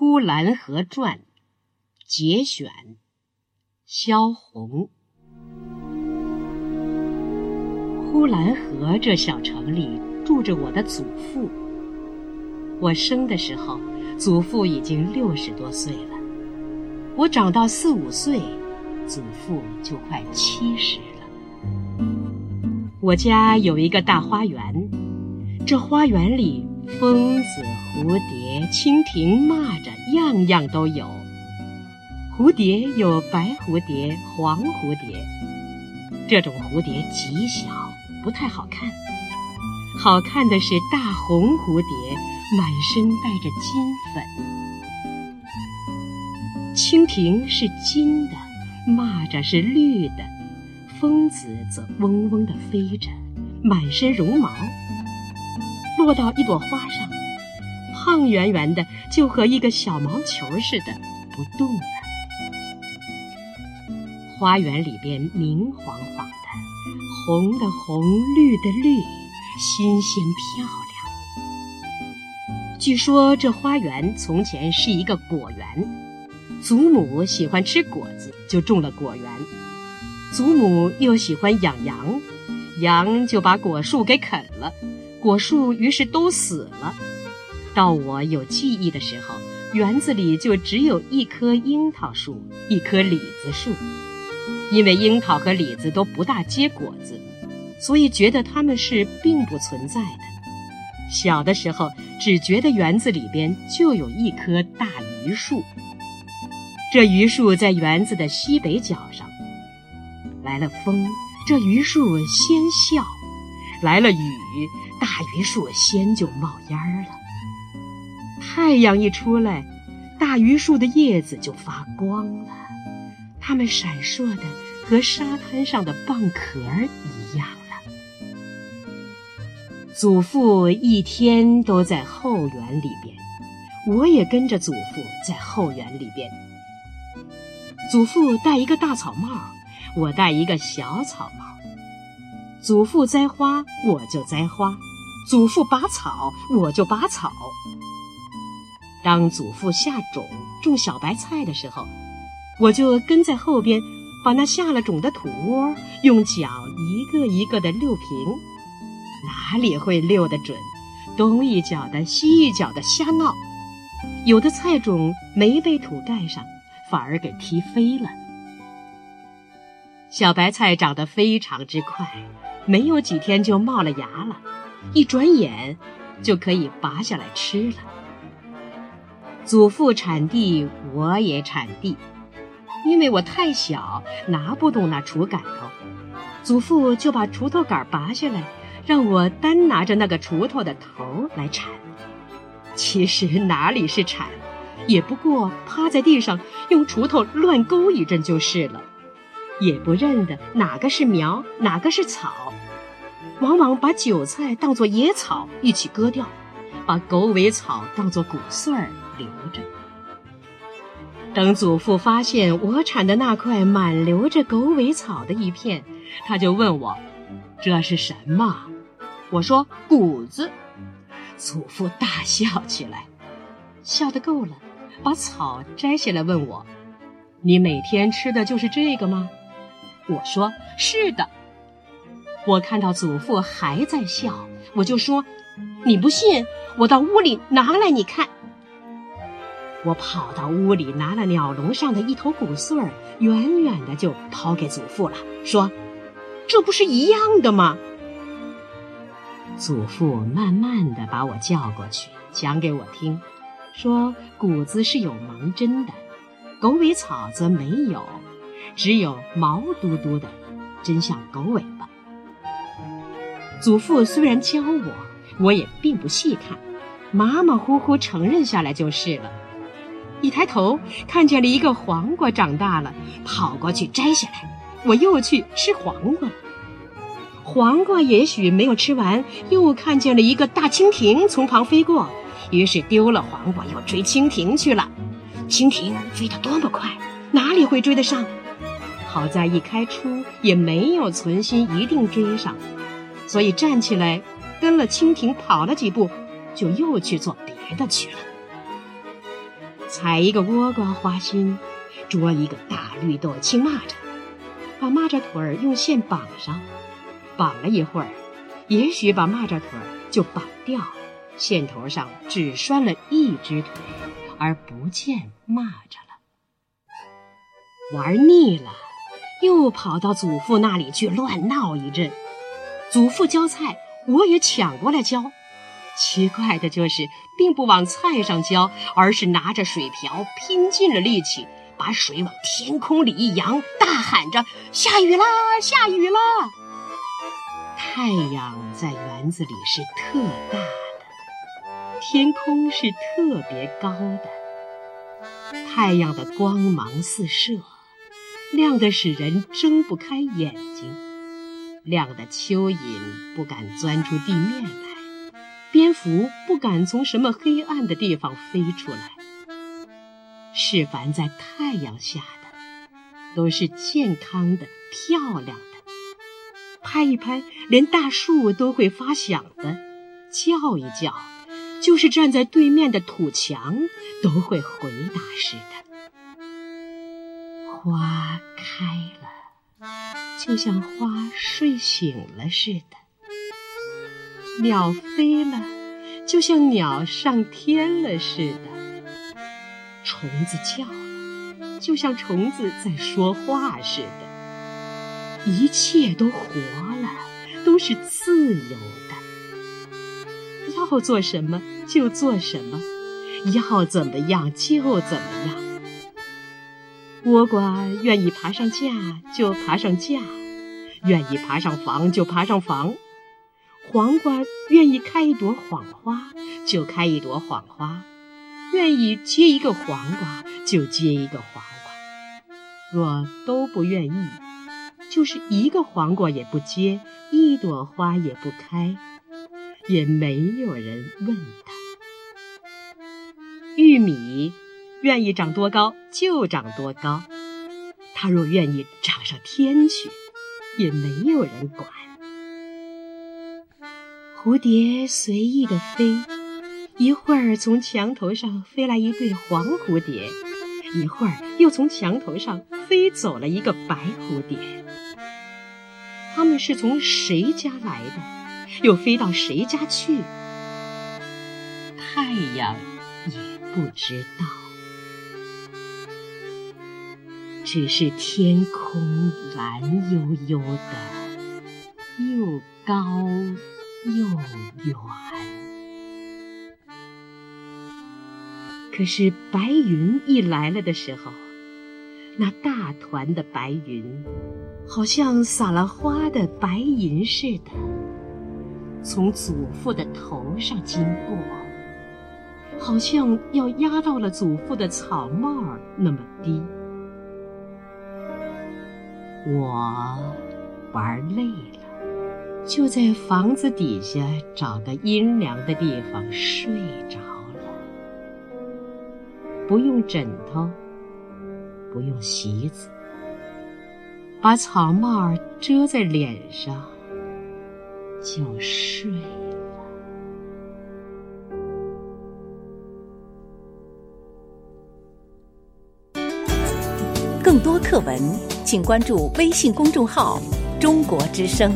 呼兰河传》节选，萧红。呼兰河这小城里住着我的祖父。我生的时候，祖父已经六十多岁了。我长到四五岁，祖父就快七十了。我家有一个大花园，这花园里。蜂子、蝴蝶、蜻蜓、蚂蚱，样样都有。蝴蝶有白蝴蝶、黄蝴蝶，这种蝴蝶极小，不太好看。好看的是大红蝴蝶，满身带着金粉。蜻蜓是金的，蚂蚱是绿的，蜂子则嗡嗡地飞着，满身绒毛。落到一朵花上，胖圆圆的，就和一个小毛球似的，不动了。花园里边明晃晃的，红的红，绿的绿，新鲜漂亮。据说这花园从前是一个果园，祖母喜欢吃果子，就种了果园。祖母又喜欢养羊，羊就把果树给啃了。果树于是都死了。到我有记忆的时候，园子里就只有一棵樱桃树，一棵李子树。因为樱桃和李子都不大结果子，所以觉得它们是并不存在的。小的时候，只觉得园子里边就有一棵大榆树。这榆树在园子的西北角上。来了风，这榆树先笑；来了雨。大榆树先就冒烟了。太阳一出来，大榆树的叶子就发光了，它们闪烁的和沙滩上的蚌壳一样了。祖父一天都在后园里边，我也跟着祖父在后园里边。祖父戴一个大草帽，我戴一个小草帽。祖父栽花，我就栽花。祖父拔草，我就拔草。当祖父下种种小白菜的时候，我就跟在后边，把那下了种的土窝用脚一个一个的溜平。哪里会溜得准？东一脚的，西一脚的瞎闹。有的菜种没被土盖上，反而给踢飞了。小白菜长得非常之快，没有几天就冒了芽了。一转眼，就可以拔下来吃了。祖父铲地，我也铲地，因为我太小，拿不动那锄杆头。祖父就把锄头杆拔下来，让我单拿着那个锄头的头来铲。其实哪里是铲，也不过趴在地上用锄头乱勾一阵就是了，也不认得哪个是苗，哪个是草。往往把韭菜当作野草一起割掉，把狗尾草当作谷穗儿留着。等祖父发现我铲的那块满留着狗尾草的一片，他就问我：“这是什么？”我说：“谷子。”祖父大笑起来，笑得够了，把草摘下来问我：“你每天吃的就是这个吗？”我说：“是的。”我看到祖父还在笑，我就说：“你不信，我到屋里拿来你看。”我跑到屋里拿了鸟笼上的一头谷穗儿，远远的就抛给祖父了，说：“这不是一样的吗？”祖父慢慢的把我叫过去，讲给我听，说：“谷子是有芒针的，狗尾草则没有，只有毛嘟嘟的，真像狗尾巴。”祖父虽然教我，我也并不细看，马马虎虎承认下来就是了。一抬头看见了一个黄瓜长大了，跑过去摘下来，我又去吃黄瓜。黄瓜也许没有吃完，又看见了一个大蜻蜓从旁飞过，于是丢了黄瓜又追蜻蜓去了。蜻蜓飞得多么快，哪里会追得上？好在一开出也没有存心一定追上。所以站起来，跟了蜻蜓跑了几步，就又去做别的去了。采一个倭瓜花心，捉一个大绿豆青蚂蚱，把蚂蚱腿儿用线绑上，绑了一会儿，也许把蚂蚱腿儿就绑掉，线头上只拴了一只腿，而不见蚂蚱了。玩腻了，又跑到祖父那里去乱闹一阵。祖父浇菜，我也抢过来浇。奇怪的就是，并不往菜上浇，而是拿着水瓢，拼尽了力气，把水往天空里一扬，大喊着：“下雨啦，下雨啦！”太阳在园子里是特大的，天空是特别高的，太阳的光芒四射。亮得使人睁不开眼睛，亮得蚯蚓不敢钻出地面来，蝙蝠不敢从什么黑暗的地方飞出来。是凡在太阳下的，都是健康的、漂亮的。拍一拍，连大树都会发响的；叫一叫，就是站在对面的土墙都会回答似的。花开了，就像花睡醒了似的；鸟飞了，就像鸟上天了似的；虫子叫了，就像虫子在说话似的。一切都活了，都是自由的，要做什么就做什么，要怎么样就怎么样。倭瓜愿意爬上架就爬上架，愿意爬上房就爬上房；黄瓜愿意开一朵谎花就开一朵谎花，愿意结一个黄瓜就结一个黄瓜。若都不愿意，就是一个黄瓜也不结，一朵花也不开，也没有人问他。玉米。愿意长多高就长多高，它若愿意长上天去，也没有人管。蝴蝶随意的飞，一会儿从墙头上飞来一对黄蝴蝶，一会儿又从墙头上飞走了一个白蝴蝶。他们是从谁家来的，又飞到谁家去？太阳也不知道。只是天空蓝悠悠的，又高又远。可是白云一来了的时候，那大团的白云，好像撒了花的白银似的，从祖父的头上经过，好像要压到了祖父的草帽那么低。我玩累了，就在房子底下找个阴凉的地方睡着了。不用枕头，不用席子，把草帽遮在脸上就睡了。更多课文。请关注微信公众号“中国之声”。